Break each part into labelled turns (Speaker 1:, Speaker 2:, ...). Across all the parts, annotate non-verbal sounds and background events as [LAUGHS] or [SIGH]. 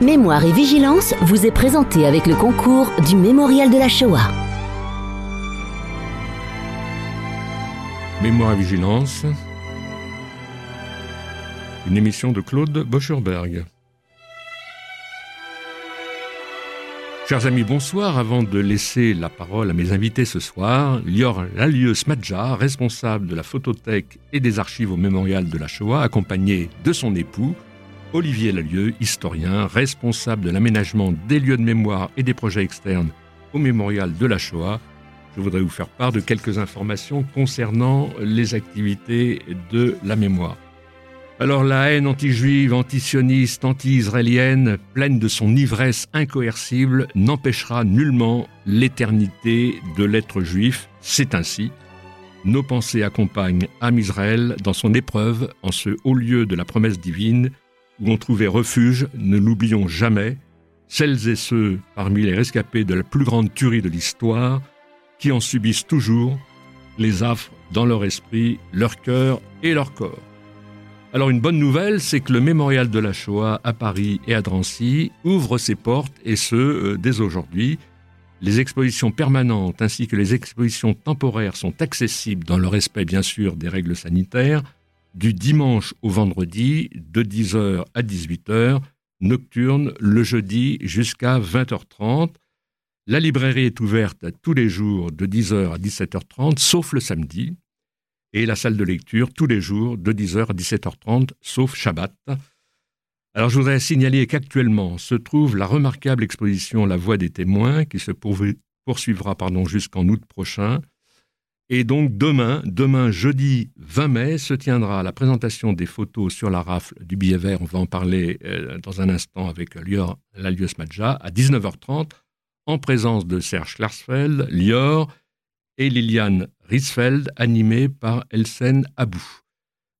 Speaker 1: Mémoire et Vigilance vous est présenté avec le concours du Mémorial de la Shoah.
Speaker 2: Mémoire et Vigilance, une émission de Claude Bocherberg. Chers amis, bonsoir. Avant de laisser la parole à mes invités ce soir, Lior Lalieu Smadja, responsable de la photothèque et des archives au Mémorial de la Shoah, accompagné de son époux, Olivier Lalieu, historien, responsable de l'aménagement des lieux de mémoire et des projets externes au Mémorial de la Shoah. Je voudrais vous faire part de quelques informations concernant les activités de la mémoire. Alors la haine anti-juive, anti-sioniste, anti-israélienne, pleine de son ivresse incoercible, n'empêchera nullement l'éternité de l'être juif. C'est ainsi. Nos pensées accompagnent Am Israël dans son épreuve en ce haut lieu de la promesse divine où on trouvait refuge, ne l'oublions jamais, celles et ceux parmi les rescapés de la plus grande tuerie de l'histoire, qui en subissent toujours les affres dans leur esprit, leur cœur et leur corps. Alors une bonne nouvelle, c'est que le mémorial de la Shoah à Paris et à Drancy ouvre ses portes, et ce, euh, dès aujourd'hui. Les expositions permanentes ainsi que les expositions temporaires sont accessibles dans le respect bien sûr des règles sanitaires, du dimanche au vendredi de 10h à 18h, nocturne le jeudi jusqu'à 20h30. La librairie est ouverte tous les jours de 10h à 17h30, sauf le samedi, et la salle de lecture tous les jours de 10h à 17h30, sauf Shabbat. Alors je voudrais signaler qu'actuellement se trouve la remarquable exposition La Voix des témoins qui se poursuivra jusqu'en août prochain. Et donc demain, demain jeudi 20 mai, se tiendra la présentation des photos sur la rafle du billet vert. On va en parler euh, dans un instant avec Lior Lalius Madja à 19h30 en présence de Serge Klarsfeld, Lior et Liliane Riesfeld, animée par Elsen Abou.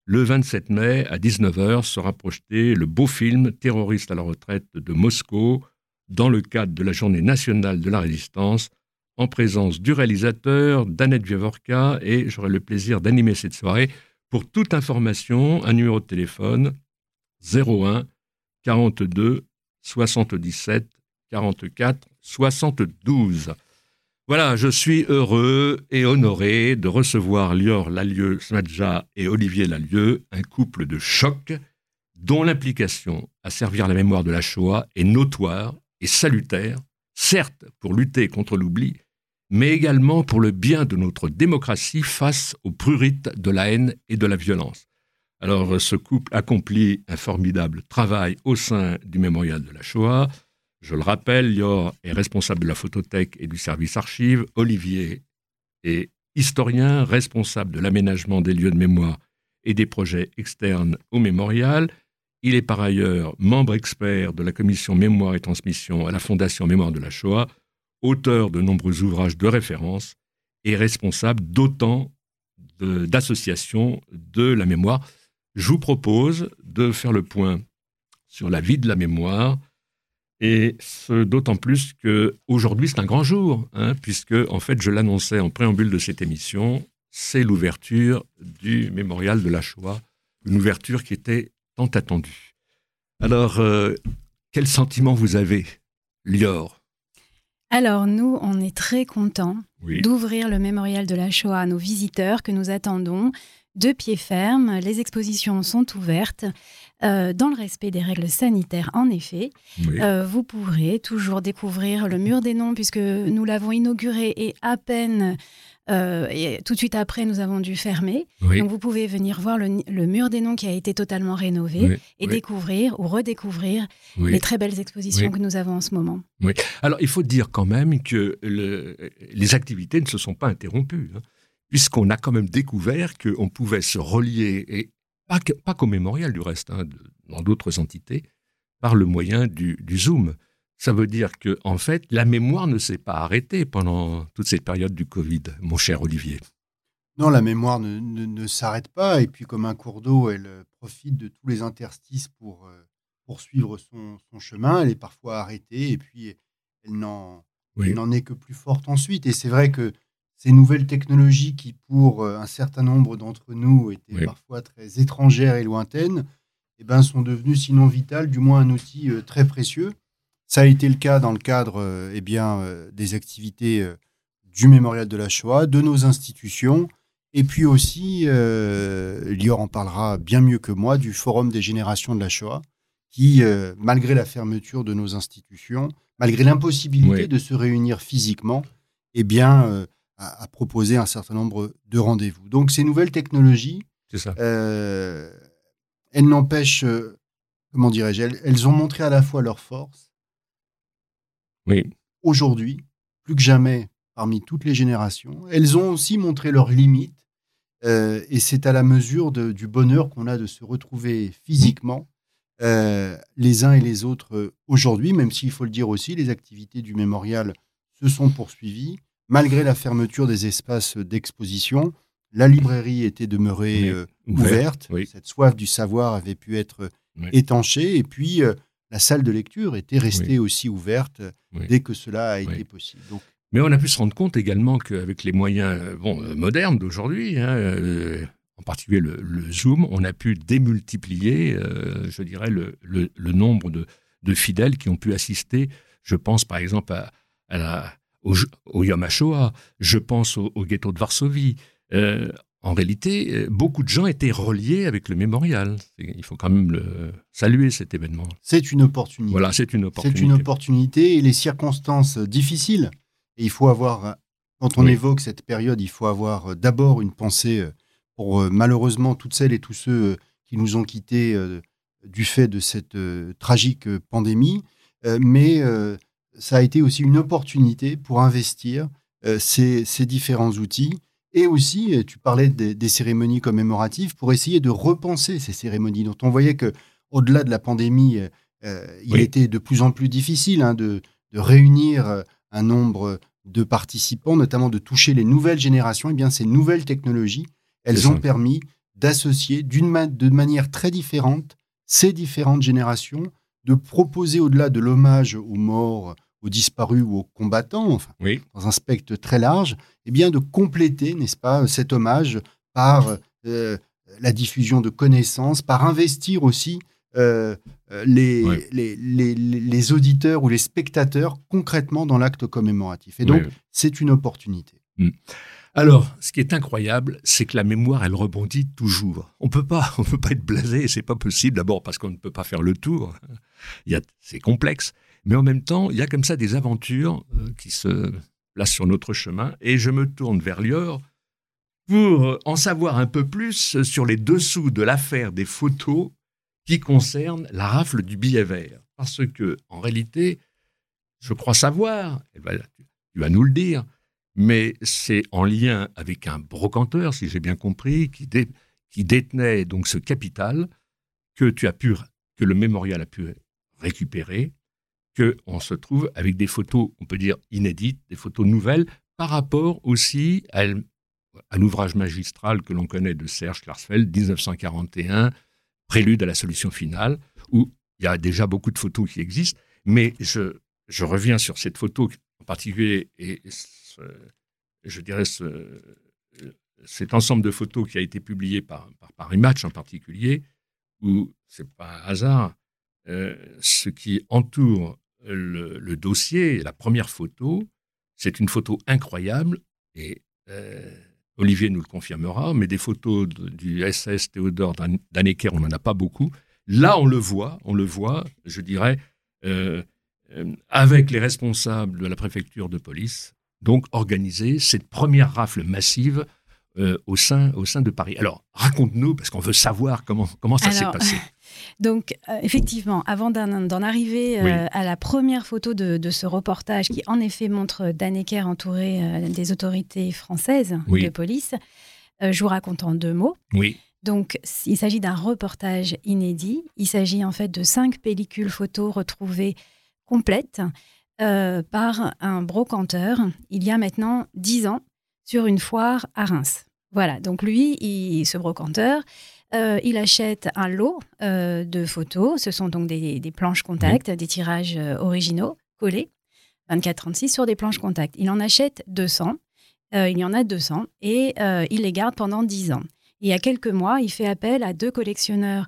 Speaker 2: Le 27 mai à 19h sera projeté le beau film Terroriste à la retraite de Moscou dans le cadre de la Journée nationale de la résistance en présence du réalisateur, d'Annette Vievorka, et j'aurai le plaisir d'animer cette soirée. Pour toute information, un numéro de téléphone 01 42 77 44 72. Voilà, je suis heureux et honoré de recevoir Lior Lalieu Smadja et Olivier Lalieu, un couple de choc dont l'implication à servir la mémoire de la Shoah est notoire et salutaire, certes pour lutter contre l'oubli, mais également pour le bien de notre démocratie face aux prurites de la haine et de la violence. Alors ce couple accomplit un formidable travail au sein du mémorial de la Shoah. Je le rappelle, Lior est responsable de la photothèque et du service archive. Olivier est historien, responsable de l'aménagement des lieux de mémoire et des projets externes au mémorial. Il est par ailleurs membre expert de la commission mémoire et transmission à la Fondation Mémoire de la Shoah auteur de nombreux ouvrages de référence et responsable d'autant d'associations de, la mémoire. Je vous propose de faire le point sur la vie de la mémoire, et ce d'autant plus qu'aujourd'hui c'est un grand jour, hein, puisque en fait je l'annonçais en préambule de cette émission, c'est l'ouverture du mémorial de la Shoah, une ouverture qui était tant attendue. Alors, euh, quel sentiment vous avez, Lior?
Speaker 3: Alors nous, on est très contents d'ouvrir le mémorial de la Shoah à nos visiteurs que nous attendons de pied ferme. Les expositions sont ouvertes. Euh, dans le respect des règles sanitaires, en effet, euh, vous pourrez toujours découvrir le mur des noms puisque nous l'avons inauguré et à peine euh, et tout de suite après, nous avons dû fermer. Donc, vous pouvez venir voir le, mur des noms qui a été totalement rénové et découvrir ou redécouvrir les très belles expositions que nous avons en ce moment.
Speaker 2: Oui. Alors, il faut dire quand même que les activités ne se sont pas interrompues, hein, puisqu'on a quand même découvert qu'on pouvait se relier, et pas, pas qu'au mémorial du reste, hein, dans d'autres entités, par le moyen du Zoom. Ça veut dire que, en fait, la mémoire ne s'est pas arrêtée pendant toute cette période du Covid, mon cher Olivier.
Speaker 4: Non, la mémoire ne, s'arrête pas. Et puis, comme un cours d'eau, elle euh, profite de tous les interstices pour euh, poursuivre son, chemin. Elle est parfois arrêtée et puis elle n'en est que plus forte ensuite. Et c'est vrai que ces nouvelles technologies qui, pour euh, un certain nombre d'entre nous, étaient parfois très étrangères et lointaines, eh ben, sont devenues sinon vitales, du moins un outil très précieux. Ça a été le cas dans le cadre eh bien, des activités du mémorial de la Shoah, de nos institutions, et puis aussi, Lior en parlera bien mieux que moi, du Forum des générations de la Shoah, qui, malgré la fermeture de nos institutions, malgré l'impossibilité de se réunir physiquement, eh bien, à, proposer un certain nombre de rendez-vous. Donc ces nouvelles technologies, euh, elles n'empêchent, euh, comment dirais-je, elles, ont montré à la fois leur force.
Speaker 2: Oui.
Speaker 4: Aujourd'hui, plus que jamais, parmi toutes les générations, elles ont aussi montré leurs limites. Euh, et c'est à la mesure du bonheur qu'on a de se retrouver physiquement, les uns et les autres aujourd'hui, même s'il faut le dire aussi, les activités du mémorial se sont poursuivies malgré la fermeture des espaces d'exposition, la librairie était demeurée euh, ouverte. Cette soif du savoir avait pu être étanchée. Et puis, euh, la salle de lecture était restée aussi ouverte dès que cela a été possible.
Speaker 2: Mais on a pu se rendre compte également qu'avec les moyens euh, bon, modernes d'aujourd'hui, hein, en particulier le, Zoom, on a pu démultiplier, je dirais, le, nombre de, fidèles qui ont pu assister. Je pense par exemple à, à la, au, au Yom HaShoah, je pense au, ghetto de Varsovie. Euh, en réalité, euh, beaucoup de gens étaient reliés avec le mémorial. Il faut quand même le saluer cet événement.
Speaker 4: C'est une opportunité.
Speaker 2: Voilà, c'est une opportunité.
Speaker 4: C'est une opportunité et les circonstances difficiles. Et il faut avoir, quand on évoque cette période, il faut avoir d'abord une pensée pour euh, malheureusement toutes celles et tous ceux qui nous ont quittés du fait de cette tragique pandémie. Mais ça a été aussi une opportunité pour investir euh, ces, différents outils. Et aussi, euh, tu parlais des, cérémonies commémoratives pour essayer de repenser ces cérémonies dont on voyait que, au-delà de la pandémie, euh, il était de plus en plus difficile hein, de, réunir un nombre de participants, notamment de toucher les nouvelles générations. Et eh bien, ces nouvelles technologies, elles ont permis d'associer d'une de manière très différente ces différentes générations, de proposer au-delà de l'hommage aux morts aux disparus ou aux combattants, enfin, dans un spectre très large, eh bien de compléter, n'est-ce pas, cet hommage par euh, la diffusion de connaissances, par investir aussi euh, les, les, les, auditeurs ou les spectateurs concrètement dans l'acte commémoratif. Et donc, c'est une opportunité.
Speaker 2: Hmm. Alors, ce qui est incroyable, c'est que la mémoire, elle rebondit toujours. On peut pas, [LAUGHS] on peut pas être blasé, c'est pas possible. D'abord parce qu'on ne peut pas faire le tour. C'est complexe. Mais en même temps, il y a comme ça des aventures euh, qui se placent sur notre chemin. Et je me tourne vers Lior pour en savoir un peu plus sur les dessous de l'affaire des photos qui concernent la rafle du billet vert. Parce que, en réalité, je crois savoir, tu vas nous le dire, mais c'est en lien avec un brocanteur, si j'ai bien compris, qui, qui, détenait donc ce capital que tu as pu, que le mémorial a pu récupérer qu'on se trouve avec des photos, on peut dire inédites, des photos nouvelles, par rapport aussi à, l'ouvrage magistral que l'on connaît de Serge Klarsfeld, 1941, Prélude à la solution finale, où il y a déjà beaucoup de photos qui existent, mais je, reviens sur cette photo en particulier, et je dirais cet ensemble de photos qui a été publié par, par Paris Match en particulier, où c'est pas un hasard, euh, ce qui entoure le, dossier, la première photo, c'est une photo incroyable et euh, Olivier nous le confirmera, mais des photos du SS Théodore Dannecker, on n'en a pas beaucoup. Là, on le voit, on le voit, je dirais, euh, euh, avec les responsables de la préfecture de police, donc organiser cette première rafle massive au, sein, au sein de Paris. Alors, raconte-nous, parce qu'on veut savoir comment, comment ça s'est passé. [LAUGHS]
Speaker 3: Donc, euh, effectivement, avant d'en arriver euh, à la première photo de, ce reportage qui, en effet, montre Dannecker entouré euh, des autorités françaises de police, je vous raconte en deux mots.
Speaker 2: Oui.
Speaker 3: Donc, il s'agit d'un reportage inédit. Il s'agit en fait de cinq pellicules photos retrouvées complètes par un brocanteur il y a maintenant dix ans sur une foire à Reims. Voilà, donc lui, il, ce brocanteur, euh, il achète un lot euh, de photos. Ce sont donc des, planches contact, des tirages euh, originaux collés, 24-36 sur des planches contact. Il en achète 200. il y en a 200 et il les garde pendant 10 ans. il y a quelques mois, il fait appel à deux collectionneurs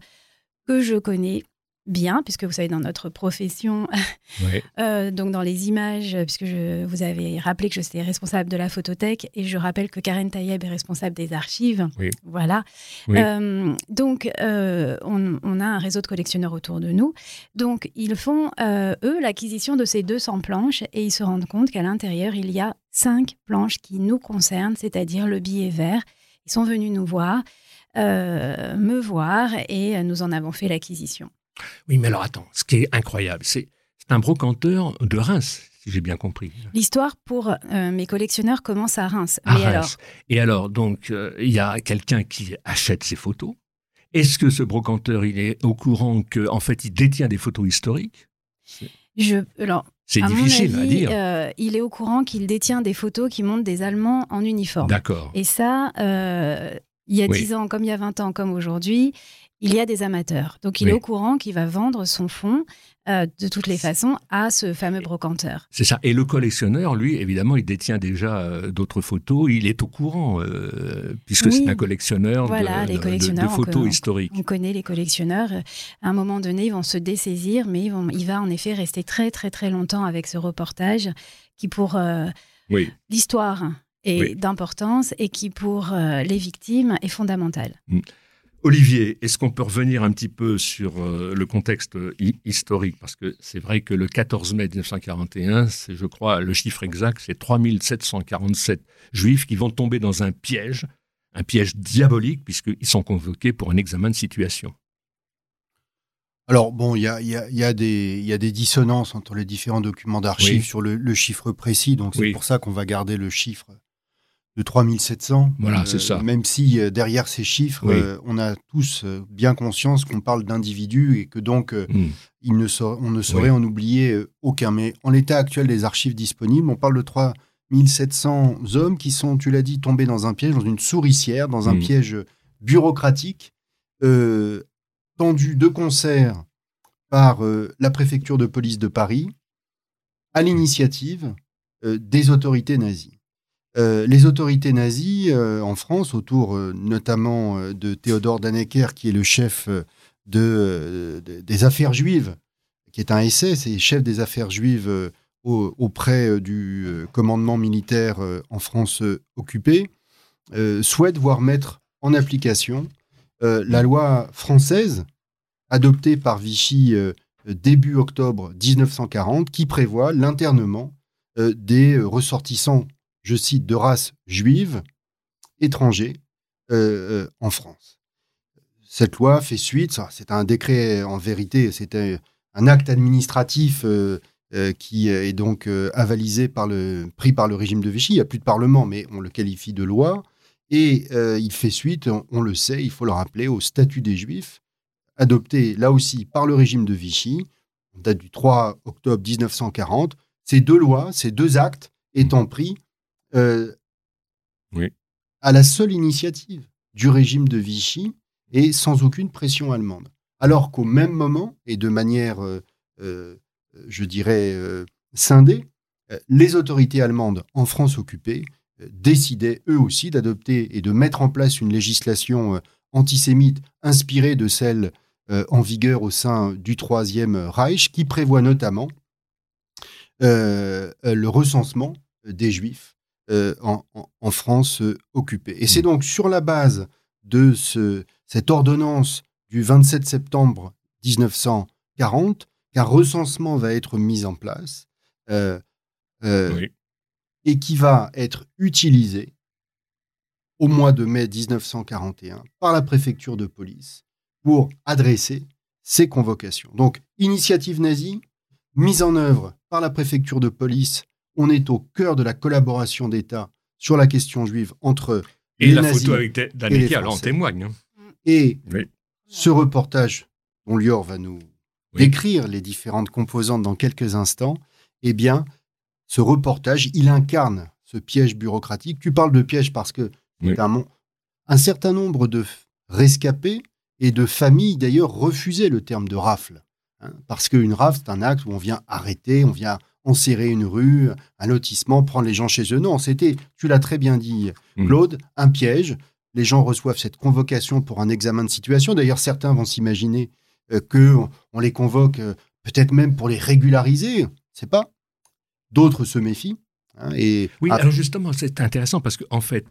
Speaker 3: que je connais bien, puisque vous savez, dans notre profession, [LAUGHS] euh, donc dans les images, puisque je, vous avez rappelé que je suis responsable de la photothèque, et je rappelle que Karen Tayeb est responsable des archives. Voilà. Euh, donc, euh, on, a un réseau de collectionneurs autour de nous. Donc, ils font, eux, l'acquisition de ces 200 planches, et ils se rendent compte qu'à l'intérieur, il y a cinq planches qui nous concernent, c'est-à-dire le billet vert. Ils sont venus nous voir. me voir et nous en avons fait l'acquisition.
Speaker 2: Oui, mais alors attends, ce qui est incroyable, c'est un brocanteur de Reims, si j'ai bien compris.
Speaker 3: L'histoire pour euh, mes collectionneurs commence à Reims.
Speaker 2: Alors... Et alors, donc, euh, il y a quelqu'un qui achète ces photos. Est-ce que ce brocanteur, il est au courant qu'en en fait, il détient des photos historiques?
Speaker 3: Je, alors,
Speaker 2: c'est difficile
Speaker 3: à
Speaker 2: dire.
Speaker 3: Euh, il est au courant qu'il détient des photos qui montrent des Allemands en uniforme.
Speaker 2: D'accord.
Speaker 3: Et ça, il y a 10 ans, comme il y a 20 ans, comme aujourd'hui, il y a des amateurs. Donc il est au courant qu'il va vendre son fonds euh, de toutes les façons à ce fameux brocanteur.
Speaker 2: C'est ça. Et le collectionneur, lui, évidemment, il détient déjà euh, d'autres photos. Il est au courant, euh, puisque c'est un collectionneur, de, photos historiques.
Speaker 3: On connaît les collectionneurs. À un moment donné, ils vont se dessaisir, mais il va en effet rester très, très, très longtemps avec ce reportage qui, pour l'histoire, est d'importance et qui, pour les victimes, est fondamental. Mm.
Speaker 2: Olivier, est-ce qu'on peut revenir un petit peu sur euh, le contexte historique? Parce que c'est vrai que le 14 mai 1941, c'est, je crois, le chiffre exact, c'est 3747 juifs qui vont tomber dans un piège, un piège diabolique, puisqu'ils sont convoqués pour un examen de situation.
Speaker 4: Alors, bon, il y a, des dissonances entre les différents documents d'archives sur le, chiffre précis, donc c'est pour ça qu'on va garder le chiffre de 3700.
Speaker 2: Voilà, c'est ça.
Speaker 4: Même si euh, derrière ces chiffres, euh, on a tous euh, bien conscience qu'on parle d'individus et que donc hmm. il ne on ne saurait en oublier aucun. Mais en l'état actuel des archives disponibles, on parle de 3700 hommes qui sont, tu l'as dit, tombés dans un piège, dans une souricière, dans un hmm. piège bureaucratique, tendu de concert par la préfecture de police de Paris, à l'initiative des autorités nazies. Euh, les autorités nazies euh, en France, autour euh, notamment de Théodore Dannecker, qui est le chef de, des affaires juives, qui est un essai, c'est chef des affaires juives auprès du commandement militaire en France occupée, souhaitent voir mettre en application la loi française adoptée par Vichy début octobre 1940, qui prévoit l'internement des ressortissants je cite, de race juive étrangers euh, euh, en France. Cette loi fait suite, c'est un décret en vérité, c'était un acte administratif euh, qui est donc avalisé par le, pris par le régime de Vichy. Il n'y a plus de Parlement, mais on le qualifie de loi. Et il fait suite, on, le sait, il faut le rappeler, au statut des Juifs, adopté là aussi par le régime de Vichy, date du 3 octobre 1940. Ces deux lois, ces deux actes étant pris
Speaker 2: euh,
Speaker 4: à la seule initiative du régime de Vichy et sans aucune pression allemande. Alors qu'au même moment, et de manière, euh, euh, je dirais, scindée, les autorités allemandes en France occupée décidaient eux aussi d'adopter et de mettre en place une législation antisémite inspirée de celle en vigueur au sein du Troisième Reich, qui prévoit notamment le recensement des Juifs euh, en, France euh, occupée. Et c'est mmh. donc sur la base de ce, cette ordonnance du 27 septembre 1940 qu'un recensement va être mis en place euh, et qui va être utilisé au mois de mai 1941 par la préfecture de police pour adresser ces convocations. Donc, initiative nazie, mise en œuvre par la préfecture de police on est au cœur de la collaboration d'État sur la question juive entre
Speaker 2: et les la photo avec Daneker en témoigne. Hein.
Speaker 4: Et ce reportage dont Lior va nous décrire les différentes composantes dans quelques instants, eh bien, ce reportage, il incarne ce piège bureaucratique. Tu parles de piège parce que un, un certain nombre de rescapés et de familles, d'ailleurs, refusaient le terme de rafle. Hein, parce qu'une rafle, c'est un acte où on vient arrêter, on vient enserrer une rue, un lotissement, prendre les gens chez eux. Non, c'était, tu l'as très bien dit, mm. Claude, un piège. Les gens reçoivent cette convocation pour un examen de situation. D'ailleurs, certains vont s'imaginer que on les convoque peut-être même pour les régulariser, c'est pas. D'autres se méfient.
Speaker 2: Hein, et oui, alors justement, c'est intéressant parce qu'en en fait,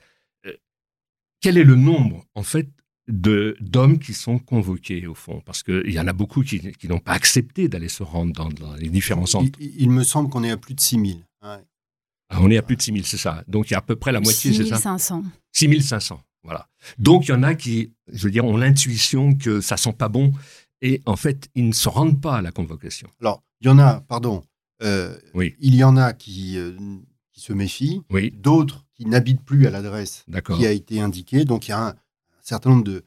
Speaker 2: quel est le nombre en fait d'hommes qui sont convoqués, au fond, parce qu'il y en a beaucoup qui, n'ont pas accepté d'aller se rendre dans, les différents centres.
Speaker 4: Il, me semble qu'on est à plus de 6000.
Speaker 2: Ah, on est à plus de 6000, c'est ça. Donc il y a à peu près la moitié, c'est ça?
Speaker 3: 6500.
Speaker 2: 6500, voilà. Donc il y en a qui, je veux dire, ont l'intuition que ça sent pas bon et en fait, ils ne se rendent pas à la convocation.
Speaker 4: Alors, il y en a, pardon, euh, oui. il y en a qui, euh, qui se méfient, oui. d'autres qui n'habitent plus à l'adresse qui a été indiquée. Donc il y a un, certain nombre de,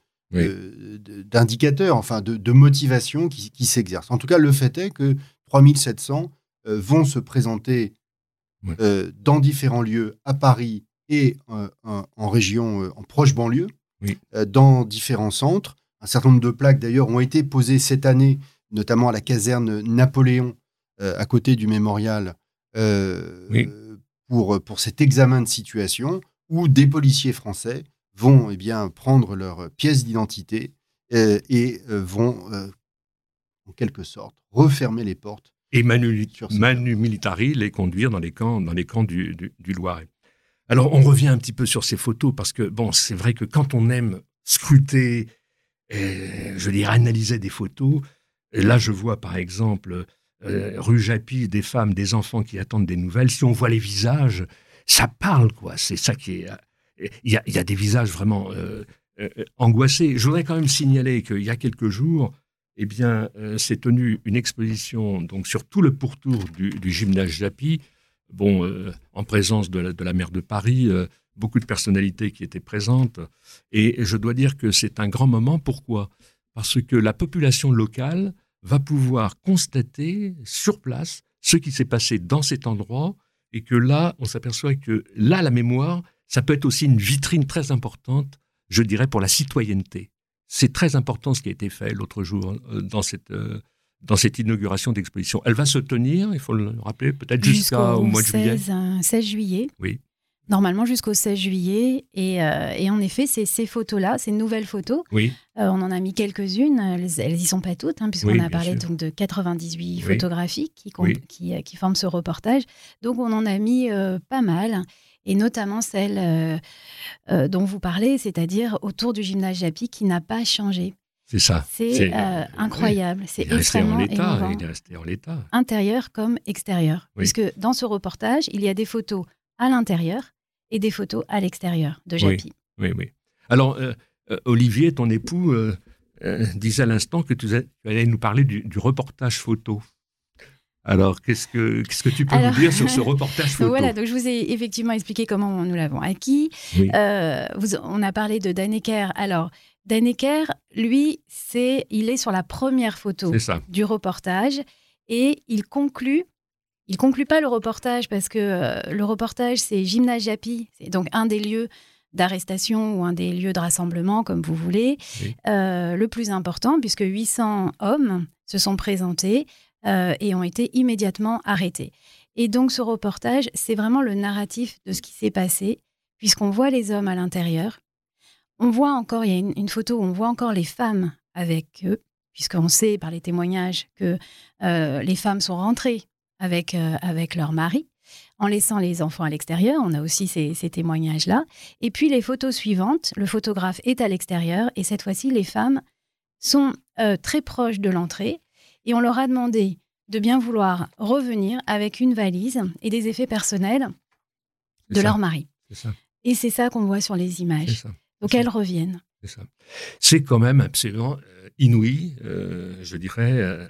Speaker 4: d'indicateurs, enfin de, de motivations qui, qui s'exercent. En tout cas, le fait est que 3700 euh, vont se présenter euh, dans différents lieux à Paris et euh, en, région, en proche banlieue, dans différents centres. Un certain nombre de plaques, d'ailleurs, ont été posées cette année, notamment à la caserne Napoléon, à côté du mémorial, pour, pour cet examen de situation, où des policiers français vont eh bien, prendre leur pièce d'identité euh, et euh, vont, euh, en quelque sorte, refermer les portes.
Speaker 2: Et Manu, Manu Militari les conduire dans les camps, dans les camps du, du, Loiret. Alors, on revient un petit peu sur ces photos parce que, bon, c'est vrai que quand on aime scruter, et, je veux dire, analyser des photos, là, je vois par exemple rue Japy, des femmes, des enfants qui attendent des nouvelles. Si on voit les visages, ça parle, quoi. C'est ça qui est il y, a, des visages vraiment euh, euh, angoissés. Je voudrais quand même signaler qu'il y a quelques jours, eh bien, euh, s'est tenue une exposition donc sur tout le pourtour du, gymnase Japy, bon, en présence de la, de la, maire de Paris, beaucoup de personnalités qui étaient présentes. Et je dois dire que c'est un grand moment. Pourquoi? Parce que la population locale va pouvoir constater sur place ce qui s'est passé dans cet endroit et que là, on s'aperçoit que là, la mémoire, ça peut être aussi une vitrine très importante, je dirais, pour la citoyenneté. C'est très important ce qui a été fait l'autre jour euh, dans cette, euh, dans cette inauguration d'exposition. Elle va se tenir, il faut le rappeler, peut-être jusqu'au mois de juillet.
Speaker 3: 16 euh, juillet.
Speaker 2: Oui.
Speaker 3: Normalement jusqu'au 16 juillet. Et, et en effet, ces photos-là, ces nouvelles photos,
Speaker 2: oui.
Speaker 3: on en a mis quelques-unes. Elles n'y sont pas toutes, hein, puisqu'on a parlé donc de 98 photographies qui, qui, qui, forment ce reportage. Donc on en a mis pas mal et notamment celle euh, euh, dont vous parlez, c'est-à-dire autour du gymnase Japy qui n'a pas changé.
Speaker 2: C'est ça.
Speaker 3: C'est euh, incroyable. C'est extrêmement émouvant.
Speaker 2: Il est resté en l'état.
Speaker 3: Intérieur comme extérieur. Puisque dans ce reportage, il y a des photos à l'intérieur et des photos à l'extérieur de Japy.
Speaker 2: Oui, oui. Alors, Olivier, ton époux, disait à l'instant que tu, allais nous parler du reportage photo. Alors, qu'est-ce que, qu'est-ce que tu peux nous dire sur [LAUGHS] ce reportage photo
Speaker 3: Voilà, donc je vous ai effectivement expliqué comment nous l'avons acquis. Euh, on a parlé de Dannecker. Alors, Dannecker, lui, c'est, il est sur la première photo du reportage et il conclut. Il conclut pas le reportage parce que euh, le reportage, c'est Gymnase Japy, c'est donc un des lieux d'arrestation ou un des lieux de rassemblement, comme vous voulez, euh, le plus important, puisque 800 hommes se sont présentés euh, et ont été immédiatement arrêtés. Et donc ce reportage, c'est vraiment le narratif de ce qui s'est passé, puisqu'on voit les hommes à l'intérieur. On voit encore, il y a une, photo où on voit encore les femmes avec eux, puisqu'on sait par les témoignages que euh, les femmes sont rentrées avec, euh, avec leur mari, en laissant les enfants à l'extérieur. On a aussi ces, ces témoignages-là. Et puis les photos suivantes, le photographe est à l'extérieur, et cette fois-ci, les femmes sont très proches de l'entrée et on leur a demandé de bien vouloir revenir avec une valise et des effets personnels de leur mari. Et c'est ça qu'on voit sur les images. Donc elles reviennent.
Speaker 2: C'est quand même absolument euh, inouï, euh, je dirais, euh,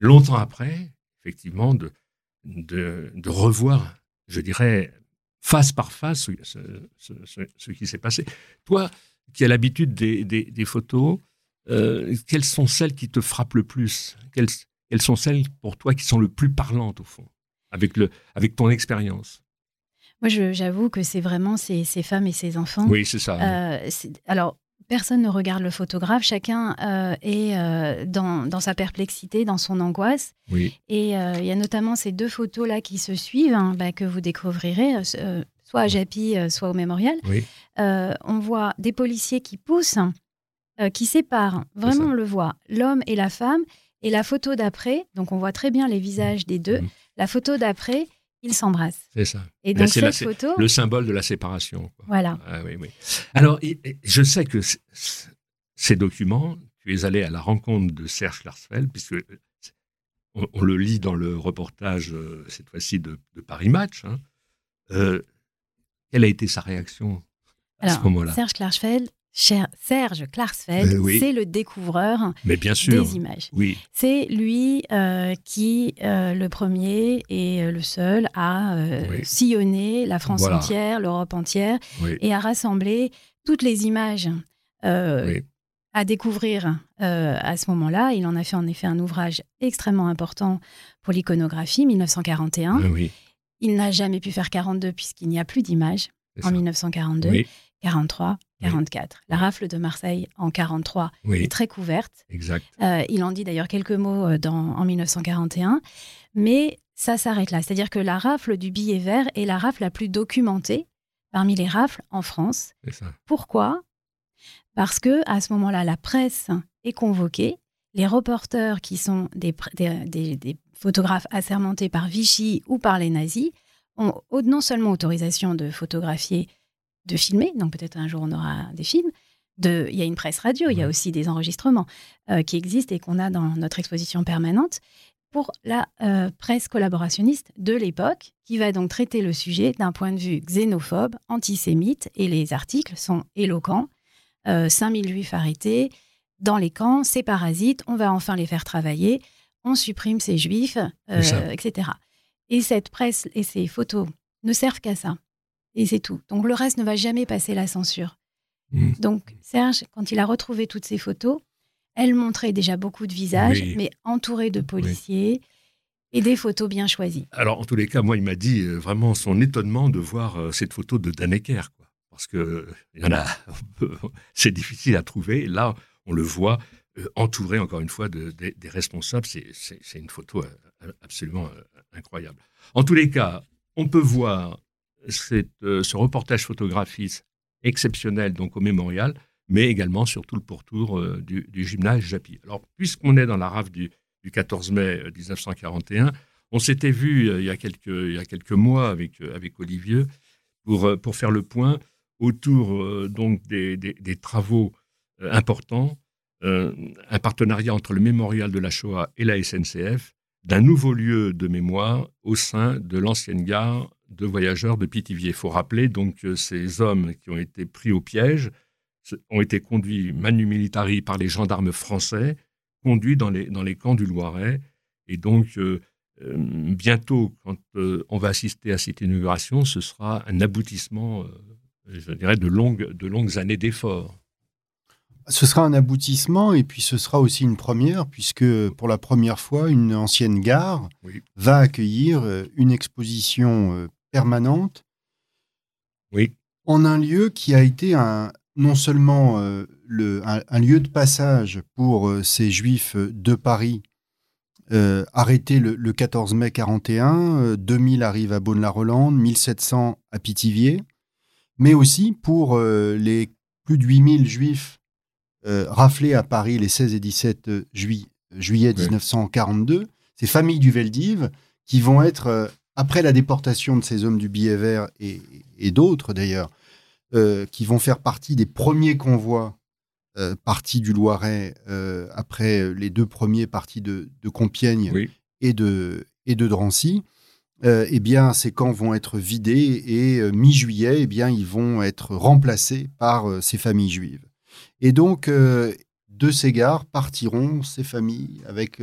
Speaker 2: longtemps après, effectivement, de, de, revoir, je dirais, face par face ce, qui s'est passé. Toi, qui as l'habitude des, des, photos, euh, quelles sont celles qui te frappent le plus? Quelles, sont celles pour toi qui sont le plus parlantes au fond, avec, le, avec ton expérience?
Speaker 3: Moi, j'avoue que c'est vraiment ces, ces, femmes et ces enfants.
Speaker 2: Oui, c'est ça.
Speaker 3: Euh, alors, personne ne regarde le photographe, chacun euh, est dans, dans, sa perplexité, dans son angoisse.
Speaker 2: Oui.
Speaker 3: Et il y a notamment ces deux photos-là qui se suivent, hein, bah, que vous découvrirez, soit à Japy, soit au mémorial.
Speaker 2: Oui.
Speaker 3: on voit des policiers qui poussent qui sépare, vraiment on le voit, l'homme et la femme. Et la photo d'après, donc on voit très bien les visages des deux. Mhm. La photo d'après, ils s'embrassent.
Speaker 2: C'est ça.
Speaker 3: Et donc cette photo,
Speaker 2: le symbole de la séparation.
Speaker 3: Voilà.
Speaker 2: Ah Alors, je sais que ces documents, tu es allé à la rencontre de Serge Klarsfeld, puisque on, le lit dans le reportage, euh, cette fois-ci de, Paris Match. Hein. Euh, quelle a été sa réaction à ce moment-là?
Speaker 3: Serge Klarsfeld, Serge Klarsfeld, euh, c'est le découvreur des images.
Speaker 2: Oui.
Speaker 3: C'est lui qui, le premier et le seul, a sillonné la France entière, l'Europe entière, et a rassemblé toutes les images à découvrir euh, à ce moment-là. Il en a fait en effet un ouvrage extrêmement important pour l'iconographie, 1941. Il n'a jamais pu faire 42 puisqu'il n'y a plus d'images en 1942. 43, 44. La rafle de Marseille en 43 est très couverte.
Speaker 2: Exact.
Speaker 3: Euh, il en dit d'ailleurs quelques mots euh, dans, en 1941. Mais ça s'arrête là. C'est-à-dire que la rafle du billet vert est la rafle la plus documentée parmi les rafles en France. Pourquoi? Parce que à ce moment-là, la presse est convoquée. Les reporters, qui sont des, photographes assermentés par Vichy ou par les nazis, ont non seulement autorisation de photographier, de filmer, donc peut-être un jour on aura des films. De, il y a une presse radio, il y a aussi des enregistrements euh, qui existent et qu'on a dans notre exposition permanente pour la euh, presse collaborationniste de l'époque, qui va donc traiter le sujet d'un point de vue xénophobe, antisémite, et les articles sont éloquents. 5000 euh, juifs arrêtés dans les camps, ces parasites, on va enfin les faire travailler, on supprime ces juifs, euh, etc. Et cette presse et ces photos ne servent qu'à ça. Et c'est tout. Donc le reste ne va jamais passer la censure. Mmh. Donc Serge, quand il a retrouvé toutes ces photos, elles montraient déjà beaucoup de visages, mais entourés de policiers. Et des photos bien choisies.
Speaker 2: Alors, en tous les cas, moi, il m'a dit euh, vraiment son étonnement de voir cette photo de Dannecker parce que y en a, [LAUGHS] c'est difficile à trouver. Là, on le voit euh, entouré, encore une fois, de, des responsables. C'est une photo euh, absolument euh, incroyable. En tous les cas, on peut voir ce reportage photographique exceptionnel donc au mémorial, mais également sur tout le pourtour du, gymnase Japy. Alors, puisqu'on est dans la rafle du, 14 mai 1941, on s'était vu il, y a quelques, mois avec, Olivier pour, faire le point autour euh, donc des, travaux euh, importants, euh, un partenariat entre le mémorial de la Shoah et la SNCF d'un nouveau lieu de mémoire au sein de l'ancienne gare de voyageurs de Pithiviers. Il faut rappeler donc que ces hommes qui ont été pris au piège ont été conduits manu militari par les gendarmes français, conduits dans les, dans les camps du Loiret. Et donc, bientôt, quand on va assister à cette inauguration, ce sera un aboutissement je dirais, de longues, de longues années d'efforts.
Speaker 4: Ce sera un aboutissement et puis ce sera aussi une première, puisque pour la première fois, une ancienne gare va accueillir euh, une exposition euh, permanente.
Speaker 2: Oui.
Speaker 4: en un lieu qui a été un, non seulement euh, le, un, lieu de passage pour ces juifs de Paris arrêtés le, 14 mai 41, 2000 arrivent à Beaune-la-Rolande, 1700 à Pithiviers mais aussi pour euh, les plus de 8000 juifs euh, raflés à Paris les 16 et 17 euh, juillet 1942, ces familles du Veldiv, qui vont être, après la déportation de ces hommes du billet vert et, d'autres d'ailleurs, qui vont faire partie des premiers convois partis du Loiret après les deux premiers partis de, Compiègne et, de, et de Drancy. Euh, eh bien, ces camps vont être vidés et euh, mi-juillet, eh bien, ils vont être remplacés par euh, ces familles juives. Et donc, de ces gares partiront ces familles avec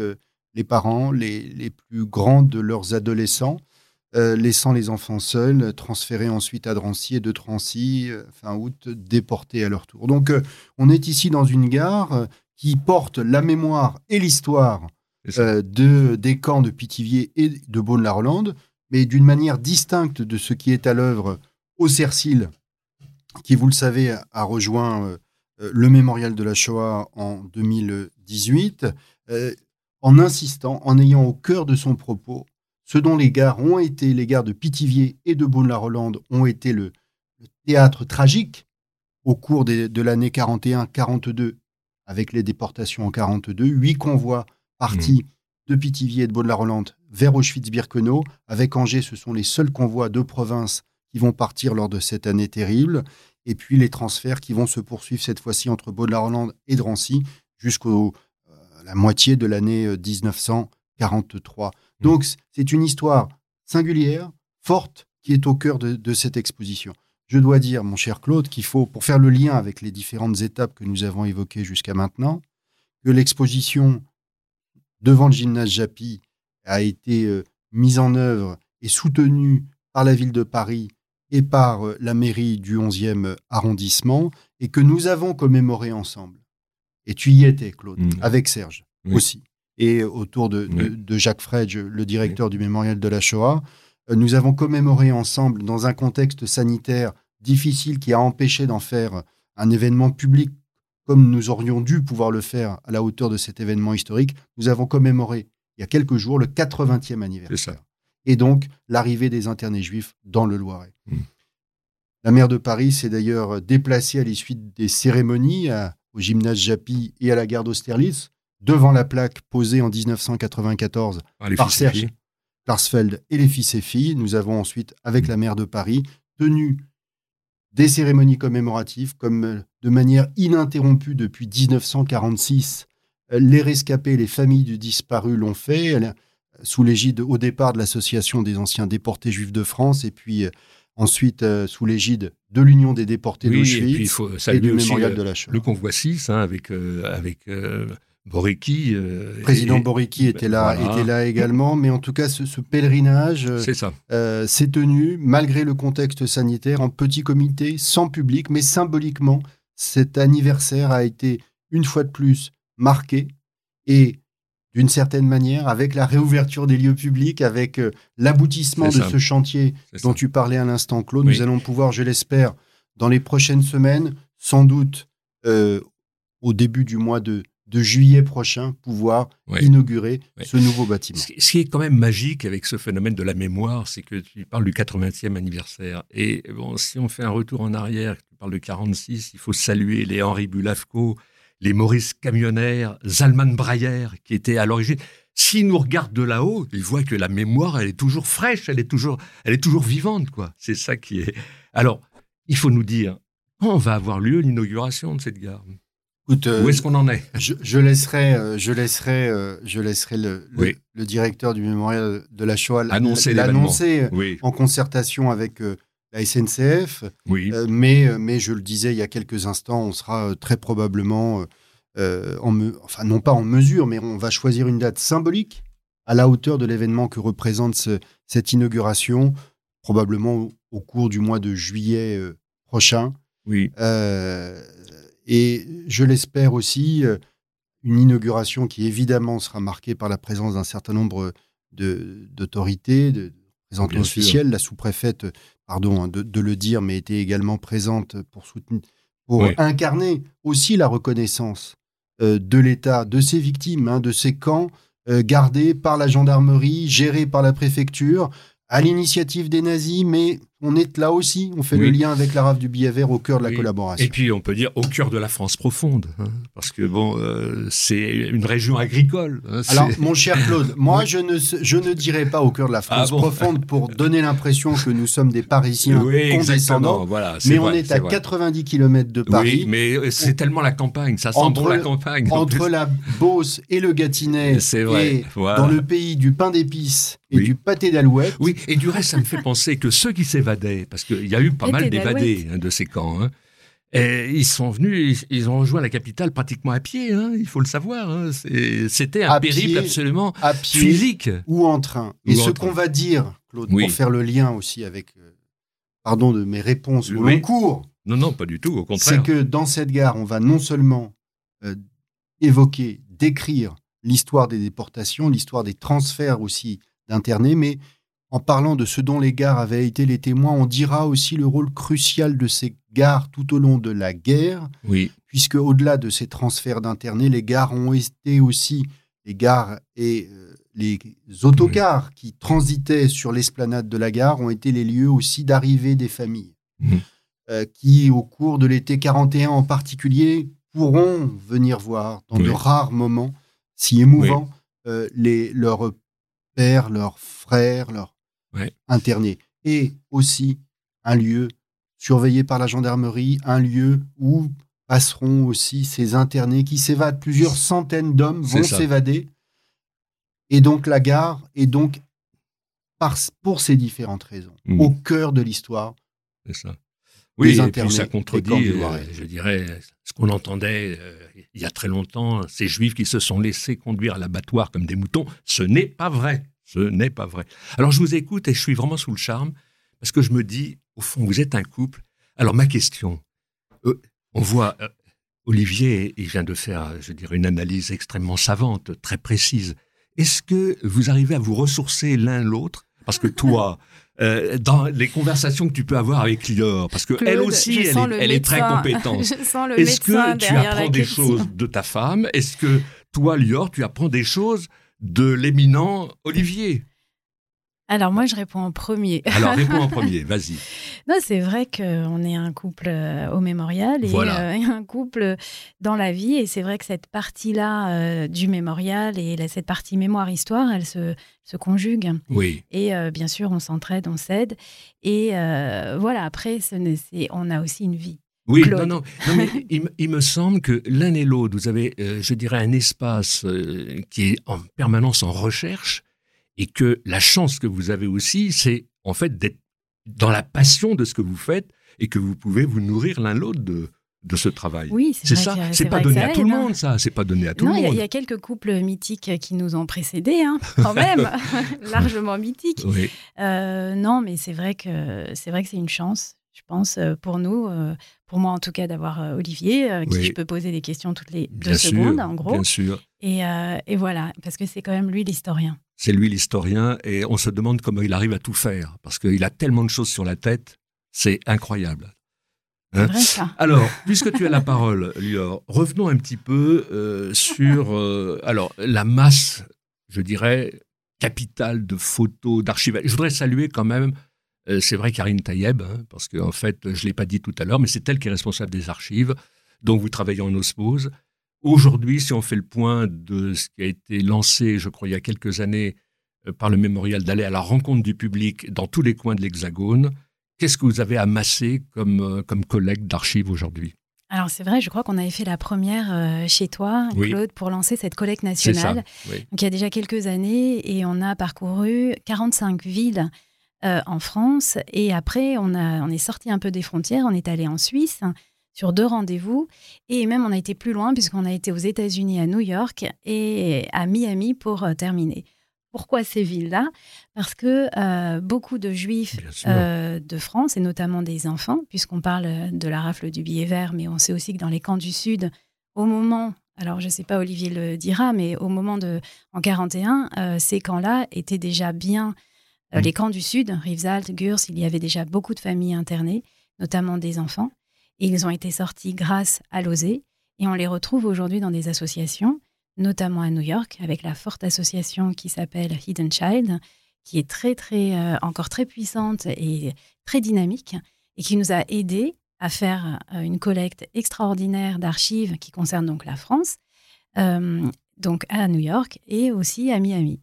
Speaker 4: les parents, les, plus grands de leurs adolescents, laissant les enfants seuls, transférés ensuite à Drancy et de Drancy, fin août, déportés à leur tour. Donc, on est ici dans une gare qui porte la mémoire et l'histoire euh, de, des camps de Pithiviers et de Beaune-la-Rolande, mais d'une manière distincte de ce qui est à l'œuvre au Cercil, qui, vous le savez, a rejoint euh, le mémorial de la Shoah en 2018, euh, en insistant, en ayant au cœur de son propos ce dont les gares ont été, les gares de Pithiviers et de Beaune-la-Rolande ont été le, théâtre tragique au cours de l'année 41, 42 avec les déportations en 42, huit convois partis mmh. de Pithiviers et de Baudelaire-Rolande vers Auschwitz-Birkenau. Avec Angers, ce sont les seuls convois de province qui vont partir lors de cette année terrible. Et puis les transferts qui vont se poursuivre cette fois-ci entre Baudelaire-Rolande et Drancy jusqu'à euh, la moitié de l'année 1943. Donc c'est une histoire singulière, forte, qui est au cœur de, cette exposition. Je dois dire, mon cher Claude, qu'il faut, pour faire le lien avec les différentes étapes que nous avons évoquées jusqu'à maintenant, que l'exposition devant le gymnase Japy a été euh, mise en œuvre et soutenue par la ville de Paris et par euh, la mairie du 11e arrondissement, et que nous avons commémoré ensemble. Et tu y étais, Claude, mmh. avec Serge aussi, et autour de, Jacques Fredge, le directeur du mémorial de la Shoah. Euh, nous avons commémoré ensemble dans un contexte sanitaire difficile qui a empêché d'en faire un événement public comme nous aurions dû pouvoir le faire à la hauteur de cet événement historique. Nous avons commémoré il y a quelques jours le 80e anniversaire. Et donc l'arrivée des internés juifs dans le Loiret. Hmm. La maire de Paris s'est d'ailleurs déplacée à l'issue des cérémonies au gymnase Japy et à la gare d'Austerlitz devant la plaque posée en 1994 ah, par Serge Klarsfeld et les fils et filles. Nous avons ensuite, avec la maire de Paris, tenu des cérémonies commémoratives comme euh, de manière ininterrompue depuis 1946. Euh, les rescapés, les familles du disparu l'ont fait, euh, sous l'égide au départ de l'Association des anciens déportés juifs de France et puis ensuite sous l'égide de l'Union des déportés d'Auschwitz et, du Mémorial de la Shoah.
Speaker 2: Le convoi 6 hein, avec, avec Boriki.
Speaker 4: Euh, Président Boriki était là, était là également, mais en tout cas, ce, pèlerinage euh, s'est tenu malgré le contexte sanitaire en petit comité, sans public, mais symboliquement, cet anniversaire a été une fois de plus marqué et d'une certaine manière, avec la réouverture des lieux publics, avec euh, l'aboutissement de ce chantier dont tu parlais à l'instant, Claude, nous allons pouvoir, je l'espère, dans les prochaines semaines, sans doute au début du mois de de juillet prochain pouvoir inaugurer ce nouveau bâtiment.
Speaker 2: Ce qui est quand même magique avec ce phénomène de la mémoire, c'est que tu parles du 80e anniversaire. Et bon, si on fait un retour en arrière, tu parles de 46, il faut saluer les Henri Bulavco, les Maurice Camionnaire, Zalman Breyer, qui étaient à l'origine. S'ils nous regardent de là-haut, ils voient que la mémoire, elle est toujours fraîche, elle est toujours, elle est toujours vivante, quoi. C'est ça qui est. Alors, il faut nous dire, quand va avoir lieu l'inauguration de cette gare?
Speaker 4: Euh,
Speaker 2: Où est-ce qu'on en est?
Speaker 4: je, laisserai, euh, je laisserai, euh, je laisserai le, le, directeur du mémorial de la Shoah
Speaker 2: l'annoncer
Speaker 4: en concertation avec la SNCF. Oui. mais, mais je le disais il y a quelques instants, on sera très probablement, en enfin non pas en mesure, mais on va choisir une date symbolique à la hauteur de l'événement que représente cette inauguration, probablement au, cours du mois de juillet prochain.
Speaker 2: Oui.
Speaker 4: Et je l'espère aussi, euh, une inauguration qui évidemment sera marquée par la présence d'un certain nombre d'autorités, de, de représentants officiels. La sous-préfète, pardon hein, de, le dire, mais était également présente pour soutenir, pour incarner aussi la reconnaissance euh, de l'État, de ses victimes, hein, de ces camps euh, gardés par la gendarmerie, gérés par la préfecture, à l'initiative des nazis, mais on est là aussi, on fait le lien avec la rave du billet vert au cœur de la collaboration.
Speaker 2: Et puis on peut dire au cœur de la France profonde, hein, parce que bon, euh, c'est une région agricole.
Speaker 4: Hein, Alors mon cher Claude, [LAUGHS] moi je ne je ne dirais pas au cœur de la France ah profonde pour donner l'impression que nous sommes des Parisiens condescendants, voilà, mais on est à 90 km de Paris.
Speaker 2: Oui, mais c'est tellement la campagne, ça sent entre, bon la campagne.
Speaker 4: Entre la Beauce et le Gâtinais, [LAUGHS] dans le pays du pain d'épices et du pâté d'alouette.
Speaker 2: Oui, et du reste, ça me fait penser que ceux qui s'évadent parce qu'il y a eu pas mal d'évadés hein, de ces camps. Hein. Et ils sont venus, ils, ont rejoint la capitale pratiquement à pied, hein, il faut le savoir. C'était un périple absolument physique.
Speaker 4: Ou en train. Et ce qu'on va dire, Claude, pour faire le lien aussi avec, euh, pardon de mes réponses au long cours.
Speaker 2: Non, non, pas du tout, au contraire.
Speaker 4: C'est que dans cette gare, on va non seulement euh, évoquer, décrire l'histoire des déportations, l'histoire des transferts aussi d'internés, mais en parlant de ce dont les gares avaient été les témoins, on dira aussi le rôle crucial de ces gares tout au long de la guerre,
Speaker 2: oui.
Speaker 4: puisque au-delà de ces transferts d'internés, les gares ont été aussi les gares et euh, les autocars qui transitaient sur l'esplanade de la gare ont été les lieux aussi d'arrivée des familles, mhm. euh, qui au cours de l'été 41 en particulier pourront venir voir dans de rares moments, si émouvants, euh, les, leurs pères, leurs frères, leurs internés. Et aussi un lieu surveillé par la gendarmerie, un lieu où passeront aussi ces internés qui s'évadent. Plusieurs centaines d'hommes vont s'évader. Et donc la gare est donc, pour ces différentes raisons, mmh. au cœur de l'histoire.
Speaker 2: C'est ça. Oui, et puis ça contredit, euh, je dirais, ce qu'on entendait euh, il y a très longtemps, ces juifs qui se sont laissés conduire à l'abattoir comme des moutons. Ce n'est pas vrai. Ce n'est pas vrai. Alors je vous écoute et je suis vraiment sous le charme parce que je me dis, au fond, vous êtes un couple. Alors ma question, euh, on voit Olivier, il vient de faire, je dirais, une analyse extrêmement savante, très précise. Est-ce que vous arrivez à vous ressourcer l'un l'autre? Parce que toi, [LAUGHS] euh, dans les conversations que tu peux avoir avec Lior, parce que elle aussi, elle, est, très compétente. [LAUGHS] Est-ce que tu apprends des choses de ta femme? Est-ce que toi, Lior, tu apprends des choses de l'éminent Olivier
Speaker 3: alors moi, je réponds en premier.
Speaker 2: Alors réponds en [LAUGHS] premier, vas-y.
Speaker 3: Non, c'est vrai qu'on est un couple euh, au mémorial et euh, [LAUGHS] un couple dans la vie. Et c'est vrai que cette partie-là euh, du mémorial et cette partie mémoire-histoire, elle se, se conjugue.
Speaker 2: Oui.
Speaker 3: Et bien sûr, on s'entraide, on s'aide. Et voilà, après, ce on a aussi une vie.
Speaker 2: Oui, non, non, mais il, me semble que l'un et l'autre, vous avez, je dirais, un espace qui est en permanence en recherche et que la chance que vous avez aussi, c'est en fait d'être dans la passion de ce que vous faites et que vous pouvez vous nourrir l'un l'autre de, de ce travail.
Speaker 3: Oui,
Speaker 2: c'est ça. C'est pas, donné à tout le monde, ça. C'est pas donné à tout le monde.
Speaker 3: Il y, a quelques couples mythiques qui nous ont précédés, hein, [LAUGHS] quand même, [LAUGHS] largement mythiques. Euh, non, mais c'est vrai que c'est vrai que c'est une chance, je pense, euh, pour nous, euh, pour moi en tout cas, d'avoir Olivier, qui je peux poser des questions toutes les deux secondes, en gros.
Speaker 2: Bien sûr.
Speaker 3: Et, et voilà, parce que c'est quand même lui l'historien.
Speaker 2: C'est lui l'historien et on se demande comment il arrive à tout faire parce qu'il a tellement de choses sur la tête, c'est incroyable.
Speaker 3: Hein vrai, ça.
Speaker 2: alors, puisque tu as la parole, Lior, revenons un petit peu euh, sur [LAUGHS] euh, alors la masse, je dirais, capitale de photos, d'archives. Je voudrais saluer quand même, euh, c'est vrai, Karine Tayeb, hein, parce qu'en en fait, je ne l'ai pas dit tout à l'heure, mais c'est elle qui est responsable des archives, donc vous travaillez en osmose. Aujourd'hui, si on fait le point de ce qui a été lancé, je crois, il y a quelques années euh, par le mémorial, d'aller à la rencontre du public dans tous les coins de l'Hexagone, qu'est-ce que vous avez amassé comme, euh, comme collecte d'archives aujourd'hui?
Speaker 3: Alors c'est vrai, je crois qu'on avait fait la première euh, chez toi, Claude, pour lancer cette collecte nationale. Donc il y a déjà quelques années et on a parcouru 45 villes en France et après on, a, on est sorti un peu des frontières, on est allé en Suisse, sur deux rendez-vous. Et même, on a été plus loin puisqu'on a été aux États-Unis, à New York et à Miami pour euh, terminer. Pourquoi ces villes-là? Parce que euh, beaucoup de juifs euh, de France, et notamment des enfants, puisqu'on parle de la rafle du billet vert, mais on sait aussi que dans les camps du Sud, au moment, alors je ne sais pas, Olivier le dira, mais au moment de, en 41, ces camps-là étaient déjà bien, mm. les camps du Sud, Rivesaltes, Gurs, il y avait déjà beaucoup de familles internées, notamment des enfants. Et ils ont été sortis grâce à l'OSE. Et on les retrouve aujourd'hui dans des associations, notamment à New York, avec la forte association qui s'appelle Hidden Child, qui est très, très, euh, encore très puissante et très dynamique, et qui nous a aidés à faire euh, une collecte extraordinaire d'archives qui concerne donc la France, euh, donc à New York et aussi à Miami.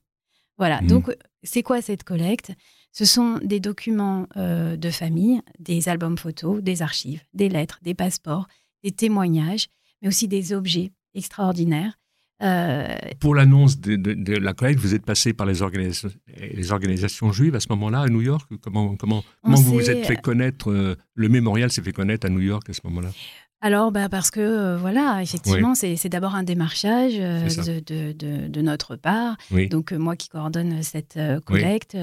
Speaker 3: Voilà, mmh. donc c'est quoi cette collecte? Ce sont des documents euh, de famille, des albums photos, des archives, des lettres, des passeports, des témoignages, mais aussi des objets extraordinaires.
Speaker 2: Euh, Pour l'annonce de, la collecte, vous êtes passé par les organisations, les organisations juives à ce moment-là à New York? Comment, comment, comment vous vous êtes fait connaître euh, Le mémorial s'est fait connaître à New York à ce moment-là?
Speaker 3: Alors, bah, parce que, euh, voilà, effectivement, c'est d'abord un démarchage euh, de, notre part. Donc, euh, moi qui coordonne cette collecte,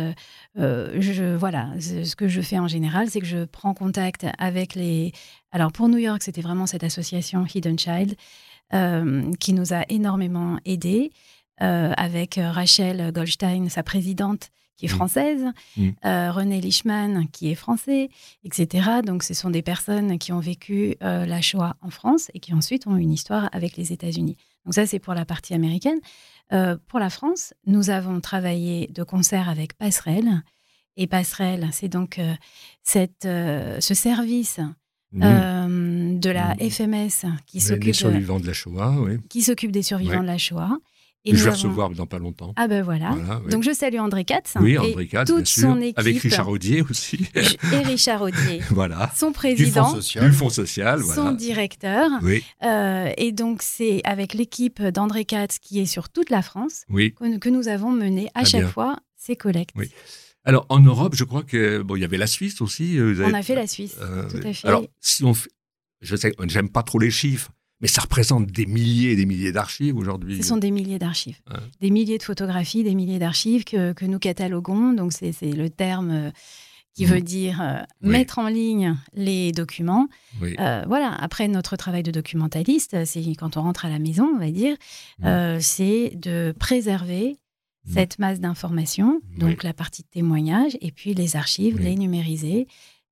Speaker 3: je, voilà, ce que je fais en général, c'est que je prends contact avec les... Alors, pour New York, c'était vraiment cette association Hidden Child qui nous a énormément aidés. avec Rachel Goldstein, sa présidente, qui est mm. française, mm. Euh, René Lichman, qui est français, etc. Donc, ce sont des personnes qui ont vécu euh, la Shoah en France et qui ensuite ont une histoire avec les États-Unis. Donc, ça, c'est pour la partie américaine. Euh, pour la France, nous avons travaillé de concert avec Passerelle. Et Passerelle, c'est donc cette, ce service mmh. de la FMS qui s'occupe des
Speaker 2: survivants de la Shoah, oui.
Speaker 3: qui s'occupe des survivants de la Shoah.
Speaker 2: Et je vais recevoir dans pas longtemps.
Speaker 3: Ah ben voilà. Donc je salue André Katz.
Speaker 2: Oui, André Katz, toute son équipe. Avec Richard Audier aussi. [LAUGHS]
Speaker 3: Et Richard Audier. [LAUGHS]
Speaker 2: voilà.
Speaker 3: Son président.
Speaker 2: Du Fonds social.
Speaker 3: Son directeur. Oui. Euh, et donc c'est avec l'équipe d'André Katz qui est sur toute la France que, nous avons mené à chaque fois ces collectes.
Speaker 2: Oui. Alors en Europe, je crois que bon, il y avait la Suisse aussi.
Speaker 3: Euh, on a fait la Suisse, euh, tout à fait.
Speaker 2: Alors si on fait, je sais, j'aime pas trop les chiffres, mais ça représente des milliers et des milliers d'archives aujourd'hui.
Speaker 3: Ce sont des milliers d'archives. Des milliers de photographies, des milliers d'archives que, que, nous cataloguons. Donc, c'est le terme euh, qui mmh. veut dire euh, mettre en ligne les documents. Euh, voilà. Après, notre travail de documentaliste, c'est quand on rentre à la maison, on va dire, mmh. c'est de préserver mmh. cette masse d'informations, donc la partie de témoignage, et puis les archives, les numériser,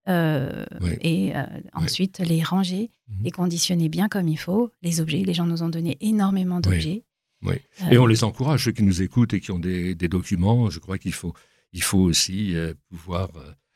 Speaker 3: euh, et euh, ensuite les ranger mhm. et conditionner bien comme il faut les objets. Les gens nous ont donné énormément d'objets.
Speaker 2: Euh, et on les encourage, ceux qui nous écoutent et qui ont des, des documents. Je crois qu'il faut, il faut aussi pouvoir.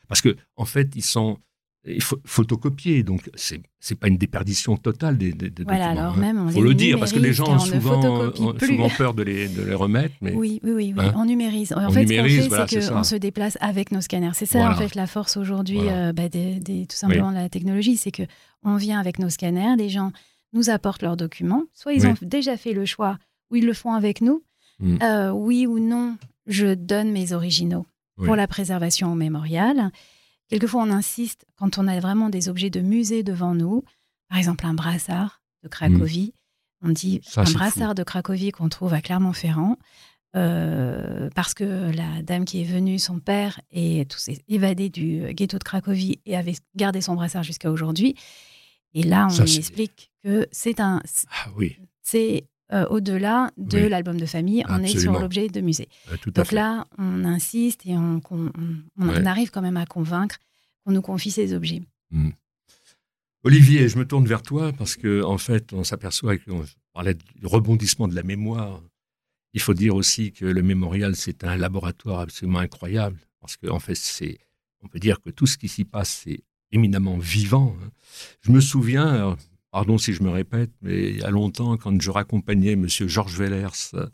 Speaker 2: parce que, en fait, ils sont il faut photocopier, donc c'est n'est pas une déperdition totale des, des,
Speaker 3: voilà,
Speaker 2: documents.
Speaker 3: Alors hein. même,
Speaker 2: faut le dire, parce que les gens ont souvent, souvent peur de les, de les remettre. Mais,
Speaker 3: oui, oui, oui, hein on numérise. En fait, ce qu'on fait, c'est qu'on se déplace avec nos scanners. C'est ça, en fait, la force aujourd'hui, euh, bah, des, tout simplement de la technologie, c'est que on vient avec nos scanners, les gens nous apportent leurs documents, soit ils ont déjà fait le choix, ou ils le font avec nous, mm. euh, oui ou non, je donne mes originaux pour la préservation au mémorial. Quelquefois, on insiste quand on a vraiment des objets de musée devant nous, par exemple un brassard de Cracovie. Mm. On dit un brassard de Cracovie qu'on trouve à Clermont-Ferrand. Euh, parce que la dame qui est venue, son père, est tout s'est évadé du ghetto de Cracovie et avait gardé son brassard jusqu'à aujourd'hui. Et là, on explique que c'est un,
Speaker 2: ah, oui.
Speaker 3: c'est euh, au-delà de l'album de famille, on est sur l'objet de musée.
Speaker 2: Euh,
Speaker 3: Donc là, on insiste et on, arrive quand même à convaincre qu'on nous confie ces objets. Hmm.
Speaker 2: Olivier, je me tourne vers toi parce que en fait, on s'aperçoit qu'on parlait du rebondissement de la mémoire. Il faut dire aussi que le mémorial, c'est un laboratoire absolument incroyable parce qu'en en fait, c'est, on peut dire que tout ce qui s'y passe, c'est éminemment vivant. Hein. Je me souviens, pardon si je me répète, mais il y a longtemps, quand je raccompagnais M. Georges Vellers euh,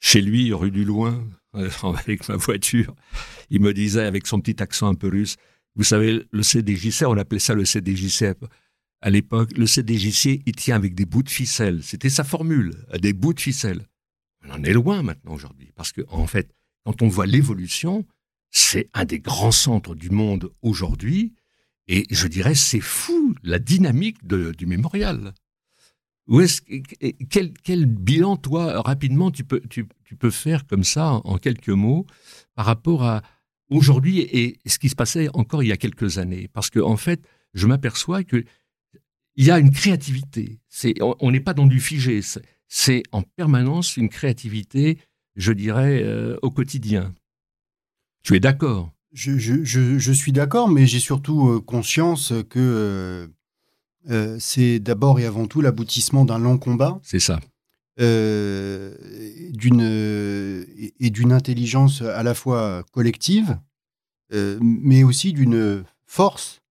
Speaker 2: chez lui, rue du Loin, euh, [LAUGHS] avec ma voiture, il me disait avec son petit accent un peu russe, vous savez, le CDJC, on appelait ça le CDJC à l'époque. Le CDJC, il tient avec des bouts de ficelle. C'était sa formule, des bouts de ficelle. On en est loin maintenant aujourd'hui, parce que en fait, quand on voit l'évolution, c'est un des grands centres du monde aujourd'hui. Et je dirais, c'est fou la dynamique du mémorial. Quel, bilan, toi, rapidement, tu peux, faire comme ça, en, quelques mots, par rapport à aujourd'hui et ce qui se passait encore il y a quelques années? Parce qu'en en fait, je m'aperçois que il y a une créativité. On n'est pas dans du figé. C'est en permanence une créativité, je dirais, euh, au quotidien. Tu es d'accord?
Speaker 4: Je, je, je, suis d'accord, mais j'ai surtout euh, conscience que euh, c'est d'abord et avant tout l'aboutissement d'un long combat.
Speaker 2: C'est ça.
Speaker 4: d'une et d'une intelligence à la fois collective, mais aussi d'une force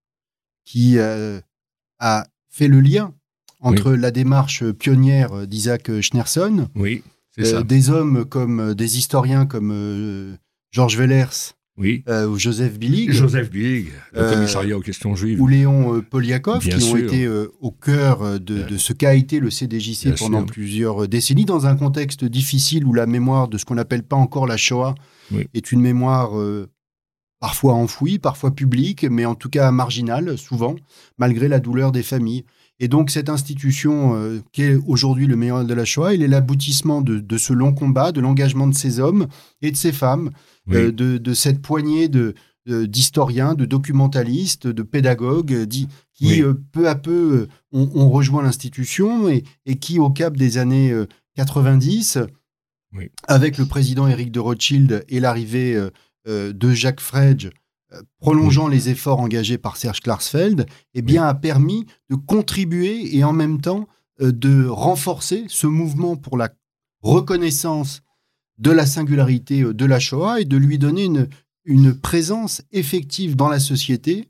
Speaker 4: qui a fait le lien entre la démarche pionnière d'Isaac Schneerson,
Speaker 2: oui,
Speaker 4: euh, des hommes comme euh, des historiens comme euh, Georges Wellers,
Speaker 2: oui.
Speaker 4: ou Joseph Billig,
Speaker 2: Joseph Billig, le commissariat aux questions juives,
Speaker 4: ou Léon Poliakov, qui ont été au cœur de, ce qu'a été le CDJC pendant plusieurs décennies, dans un contexte difficile où la mémoire de ce qu'on n'appelle pas encore la Shoah est une mémoire parfois enfouie, parfois publique, mais en tout cas marginale, souvent, malgré la douleur des familles. Et donc cette institution euh, qui est aujourd'hui le meilleur de la Shoah, il est l'aboutissement de, ce long combat, de l'engagement de ces hommes et de ces femmes, euh, de, cette poignée de d'historiens, de documentalistes, de pédagogues qui euh, peu à peu ont, rejoint l'institution et, et, qui, au cap des années 90, avec le président Éric de Rothschild et l'arrivée euh, de Jacques Frege, euh, prolongeant les efforts engagés par Serge Klarsfeld, eh bien, a permis de contribuer et en même temps euh, de renforcer ce mouvement pour la reconnaissance de la singularité de la Shoah et de lui donner une, une présence effective dans la société.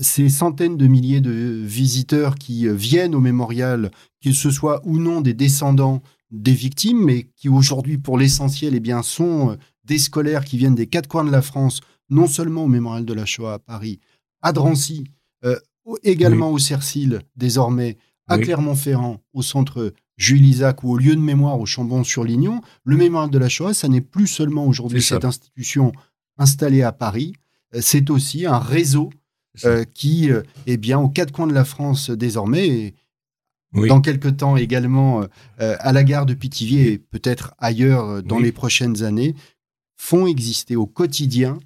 Speaker 4: Ces centaines de milliers de visiteurs qui viennent au mémorial, qu'ils ce soit ou non des descendants des victimes, mais qui aujourd'hui, pour l'essentiel, eh bien, sont des scolaires qui viennent des quatre coins de la France, non seulement au mémorial de la Shoah à Paris, à Drancy, euh, également au Cercil, désormais, à Clermont-Ferrand, au centre Jules Isaac ou au lieu de mémoire au Chambon-sur-Lignon. Le mémorial de la Shoah, ça n'est plus seulement aujourd'hui cette institution installée à Paris, euh, c'est aussi un réseau euh, qui est bien aux quatre coins de la France désormais. Et, Dans quelques temps également à la gare de Pithiviers et peut-être ailleurs dans les prochaines années, font exister au quotidien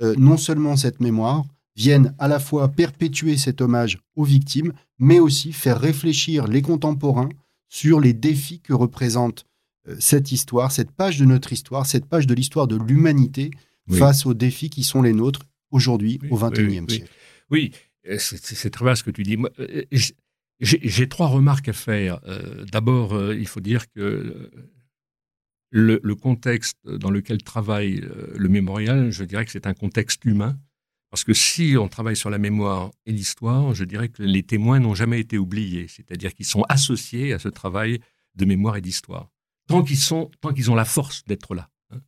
Speaker 4: non seulement cette mémoire, viennent à la fois perpétuer cet hommage aux victimes, mais aussi faire réfléchir les contemporains sur les défis que représente euh, cette histoire, cette page de notre histoire, cette page de l'histoire de l'humanité face aux défis qui sont les nôtres aujourd'hui au XXIe siècle.
Speaker 2: Oui, euh, c'est très bien ce que tu dis. Euh, j'ai trois remarques à faire. D'abord, il faut dire que le, le, contexte dans lequel travaille le mémorial, je dirais que c'est un contexte humain. Parce que si on travaille sur la mémoire et l'histoire, je dirais que les témoins n'ont jamais été oubliés, c'est-à-dire qu'ils sont associés à ce travail de mémoire et d'histoire, tant qu'ils sont, tant qu'ils ont la force d'être là. Hein.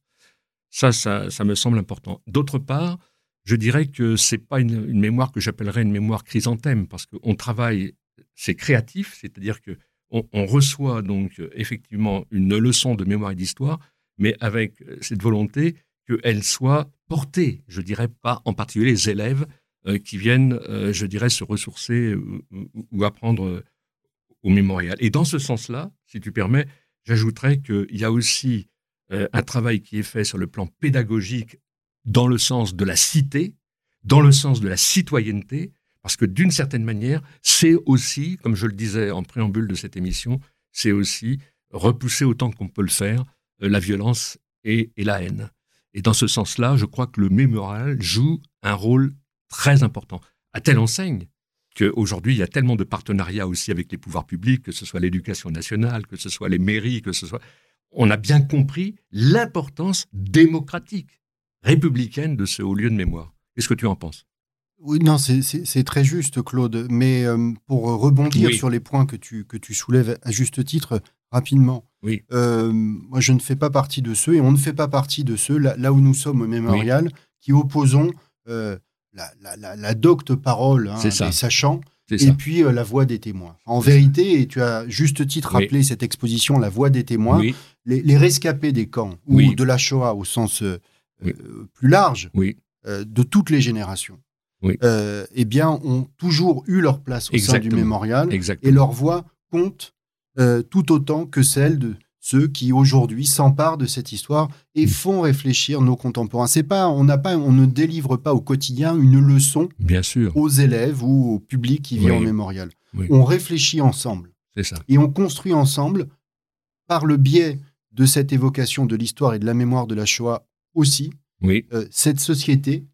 Speaker 2: Ça, ça, me semble important. D'autre part, je dirais que c'est pas une, mémoire que j'appellerais une mémoire chrysanthème, parce qu'on travaille, c'est créatif, c'est-à-dire que on, reçoit donc effectivement une leçon de mémoire et d'histoire, mais avec cette volonté qu'elle soit portée, je dirais pas en particulier les élèves euh, qui viennent, euh, je dirais, se ressourcer ou, apprendre euh, au mémorial. Et dans ce sens-là, si tu permets, j'ajouterais qu'il y a aussi un travail qui est fait sur le plan pédagogique dans le sens de la cité, dans le sens de la citoyenneté, parce que d'une certaine manière, c'est aussi, comme je le disais en préambule de cette émission, c'est aussi repousser autant qu'on peut le faire la violence et la haine. Et dans ce sens-là, je crois que le mémorial joue un rôle très important, à telle enseigne qu'aujourd'hui, il y a tellement de partenariats aussi avec les pouvoirs publics, que ce soit l'éducation nationale, que ce soit les mairies, que ce soit... On a bien compris l'importance démocratique, républicaine de ce haut lieu de mémoire. Qu'est-ce que tu en penses?
Speaker 4: Oui, non, c'est très juste, Claude. Mais euh, pour rebondir sur les points que tu, que tu soulèves à juste titre, rapidement.
Speaker 2: Oui.
Speaker 4: Euh, moi, je ne fais pas partie de ceux, et on ne fait pas partie de ceux, là, où nous sommes au mémorial, qui opposons euh, la, docte parole hein, des sachants et puis la voix des témoins. En vérité, et tu as juste titre rappelé cette exposition, la voix des témoins, les, rescapés des camps, ou de la Shoah au sens plus large, de toutes les générations, euh, eh bien, ont toujours eu leur place au sein du mémorial et leur voix compte euh, tout autant que celle de ceux qui aujourd'hui s'emparent de cette histoire et mm. font réfléchir nos contemporains. C'est pas, on n'a pas, on ne délivre pas au quotidien une leçon
Speaker 2: Bien sûr.
Speaker 4: aux élèves ou au public qui vient au mémorial. On réfléchit ensemble.
Speaker 2: Ça.
Speaker 4: Et on construit ensemble par le biais de cette évocation de l'histoire et de la mémoire de la Shoah aussi,
Speaker 2: oui.
Speaker 4: Euh, cette société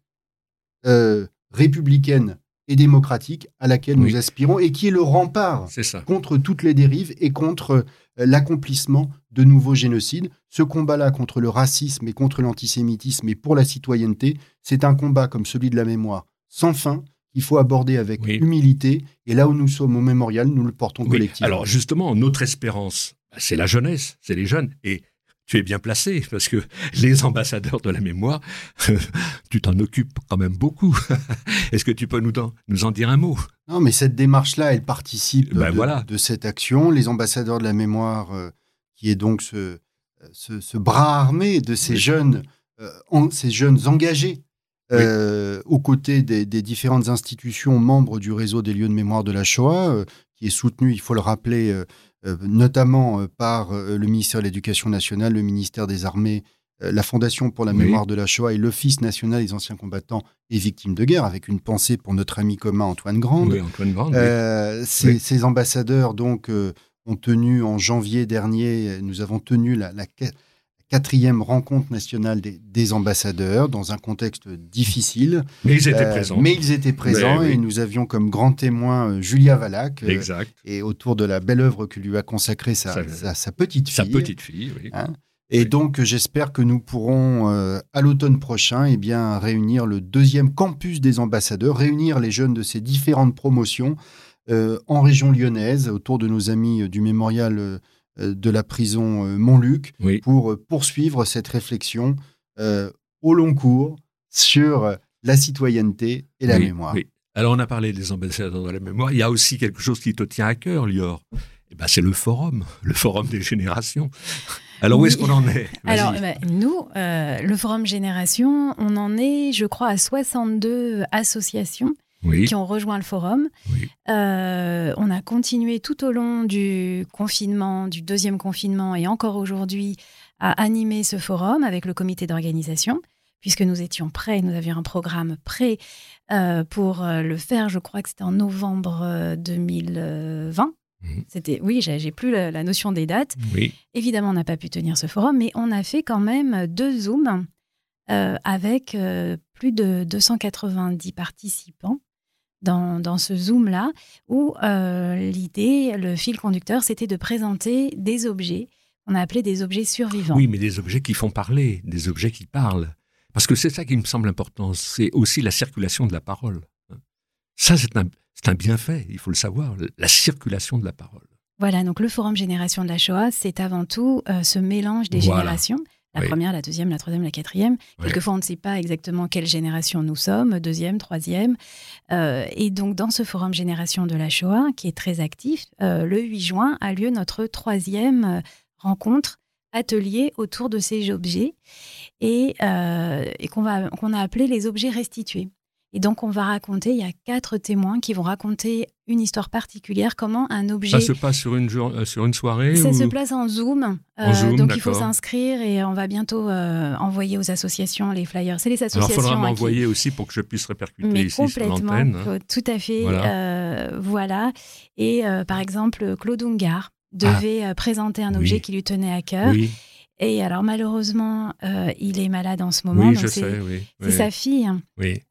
Speaker 4: républicaine et démocratique à laquelle nous aspirons et qui est le rempart contre toutes les dérives et contre euh, l'accomplissement de nouveaux génocides. Ce combat-là contre le racisme et contre l'antisémitisme et pour la citoyenneté, c'est un combat comme celui de la mémoire sans fin qu'il faut aborder avec humilité. Et là où nous sommes au mémorial, nous le portons collectivement.
Speaker 2: Alors justement, notre espérance, c'est la jeunesse, c'est les jeunes. Et tu es bien placé parce que les ambassadeurs de la mémoire, [LAUGHS] tu t'en occupes quand même beaucoup. [LAUGHS] Est-ce que tu peux nous en, nous en dire un mot?
Speaker 4: Non, mais cette démarche-là, elle participe ben de, cette action. Les ambassadeurs de la mémoire, euh, qui est donc ce, ce, bras armé de ces jeunes, euh, ces jeunes engagés euh, aux côtés des, des, différentes institutions membres du réseau des lieux de mémoire de la Shoah, qui est soutenu, il faut le rappeler, notamment euh, par euh, le ministère de l'Éducation nationale, le ministère des Armées, la Fondation pour la mémoire de la Shoah et l'Office national des anciens combattants et victimes de guerre, avec une pensée pour notre ami commun Antoine Grande. ces, ambassadeurs donc ont tenu en janvier dernier, nous avons tenu la, la, quatrième rencontre nationale des, ambassadeurs dans un contexte difficile.
Speaker 2: Mais ils étaient euh, présents.
Speaker 4: Mais ils étaient présents et nous avions comme grand témoin euh, Julia Valac.
Speaker 2: Euh, exact.
Speaker 4: et autour de la belle œuvre que lui a consacrée sa, sa, petite fille.
Speaker 2: Sa petite fille, oui.
Speaker 4: Hein. Et donc, j'espère que nous pourrons, à l'automne prochain, eh bien, réunir le deuxième campus des ambassadeurs, réunir les jeunes de ces différentes promotions en région lyonnaise, autour de nos amis du mémorial de la prison Montluc, pour poursuivre cette réflexion au long cours sur la citoyenneté et la mémoire.
Speaker 2: Alors, on a parlé des ambassadeurs de la mémoire. Il y a aussi quelque chose qui te tient à cœur, Lior. Eh ben, c'est le forum, [LAUGHS] le forum des générations. Alors, où est-ce qu'on en est?
Speaker 3: Alors, bah, nous, euh, le forum Génération, on en est, je crois, à 62 associations qui ont rejoint le forum. Euh, on a continué tout au long du confinement, du deuxième confinement et encore aujourd'hui à animer ce forum avec le comité d'organisation puisque nous étions prêts, nous avions un programme prêt euh, pour euh, le faire. Je crois que c'était en novembre 2020. Euh, mhm. C'était, oui, j'ai plus la, notion des dates. Évidemment, on n'a pas pu tenir ce forum, mais on a fait quand même deux zooms avec plus de 290 participants dans, dans ce zoom-là, où l'idée, le fil conducteur, c'était de présenter des objets qu'on a appelés des objets survivants.
Speaker 2: Oui, mais des objets qui font parler, des objets qui parlent. Parce que c'est ça qui me semble important, c'est aussi la circulation de la parole. Ça, c'est un, un bienfait, il faut le savoir, la circulation de la parole.
Speaker 3: Voilà, donc le Forum Génération de la Shoah, c'est avant tout euh, ce mélange des générations. La première, la deuxième, la troisième, la quatrième. Quelquefois, on ne sait pas exactement quelle génération nous sommes, deuxième, troisième. Euh, et donc, dans ce forum Génération de la Shoah, qui est très actif, euh, le 8 juin a lieu notre troisième rencontre atelier autour de ces objets et, euh, et qu'on a appelé les objets restitués. Et donc, on va raconter, il y a quatre témoins qui vont raconter une histoire particulière, comment un objet...
Speaker 2: Ça se passe sur une, euh, sur une soirée
Speaker 3: Ça se place en Zoom. Euh, donc, il faut s'inscrire et on va bientôt envoyer aux associations les flyers. C'est les associations...
Speaker 2: Alors, il faudra m'envoyer aussi pour que je puisse répercuter Mais ici complètement, sur l'antenne.
Speaker 3: Hein. Tout à fait. Voilà. voilà. Et par exemple, Claude Ungard, devait euh, présenter un objet qui lui tenait à cœur. Et alors malheureusement, euh, il est malade en ce moment.
Speaker 2: Oui, je sais, oui.
Speaker 3: C'est sa fille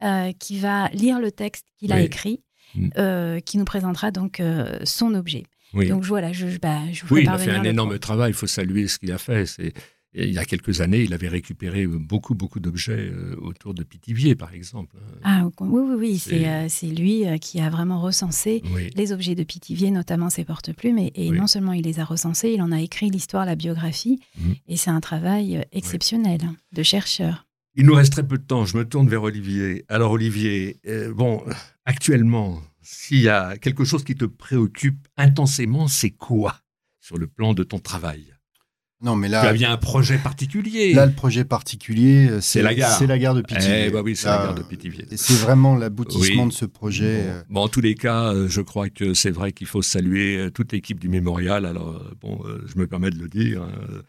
Speaker 3: euh, qui va lire le texte qu'il a écrit, mm. qui nous présentera donc son objet. Donc voilà, je, bah, je
Speaker 2: vous Oui, il a fait un énorme travail, il faut saluer ce qu'il a fait. C'est il y a quelques années, il avait récupéré beaucoup, beaucoup d'objets euh, autour de Pithiviers, par exemple.
Speaker 3: Ah oui, oui, oui. C'est euh, lui euh, qui a vraiment recensé les objets de Pithiviers, notamment ses porte-plumes. Et, non seulement il les a recensés, il en a écrit l'histoire, la biographie. Mmh. Et c'est un travail exceptionnel de chercheur.
Speaker 2: Il nous reste très peu de temps. Je me tourne vers Olivier. Alors, Olivier, bon, actuellement, s'il y a quelque chose qui te préoccupe intensément, c'est quoi sur le plan de ton travail?
Speaker 4: Non, mais là.
Speaker 2: Tu avais un projet particulier.
Speaker 4: Là, le projet particulier, euh, c'est la gare. C'est la gare de Pithiviers.
Speaker 2: Eh, bah oui, c'est la gare de Pithiviers.
Speaker 4: C'est vraiment l'aboutissement de ce projet.
Speaker 2: Euh. Bon. en tous les cas, euh, je crois que c'est vrai qu'il faut saluer toute l'équipe du mémorial. Alors, bon, je me permets de le dire. Hein.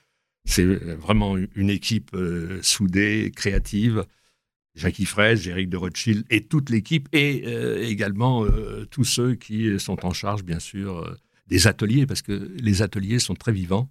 Speaker 2: C'est vraiment une équipe soudée, créative. Jackie Fraisse, Eric de Rothschild et toute l'équipe, et également tous ceux qui sont en charge, bien sûr, des ateliers, parce que les ateliers sont très vivants.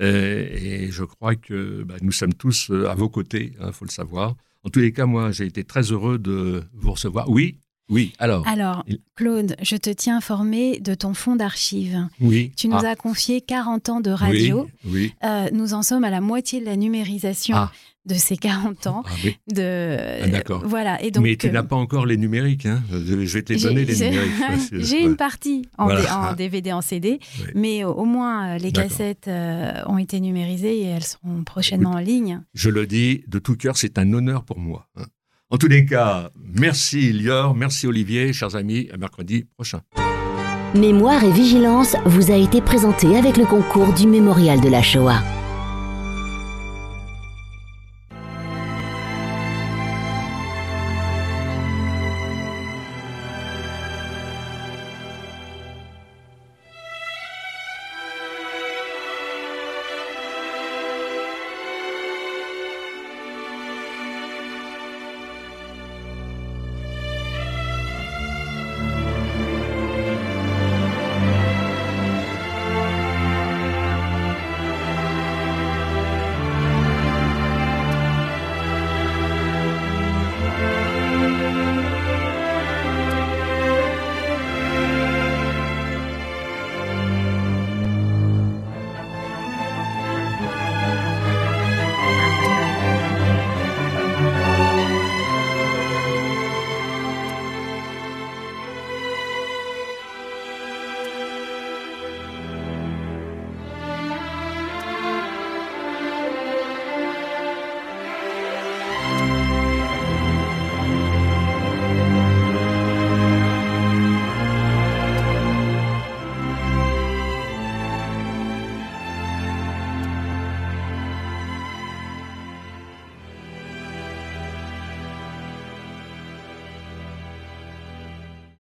Speaker 2: Euh, et je crois que bah, nous sommes tous euh, à vos côtés, il hein, faut le savoir. En tous les cas, moi, j'ai été très heureux de vous recevoir. Oui, oui, alors.
Speaker 3: Alors, Claude, je te tiens informé de ton fonds d'archives.
Speaker 2: Oui.
Speaker 3: Tu nous ah. as confié 40 ans de radio.
Speaker 2: Oui.
Speaker 3: Euh, nous en sommes à la moitié de la numérisation. Ah de ces 40 ans. Ah, de,
Speaker 2: ah, D'accord.
Speaker 3: Voilà.
Speaker 2: Et donc, Mais tu n'as pas encore les numériques. Hein je vais te les donner, les numériques. [LAUGHS]
Speaker 3: J'ai une partie en, DVD, en CD, mais au moins euh, les cassettes euh, ont été numérisées et elles seront prochainement en ligne.
Speaker 2: Je le dis de tout cœur, c'est un honneur pour moi. Hein. En tous les cas, merci Lior, merci Olivier, chers amis, à mercredi prochain.
Speaker 1: Mémoire et vigilance vous a été présenté avec le concours du Mémorial de la Shoah.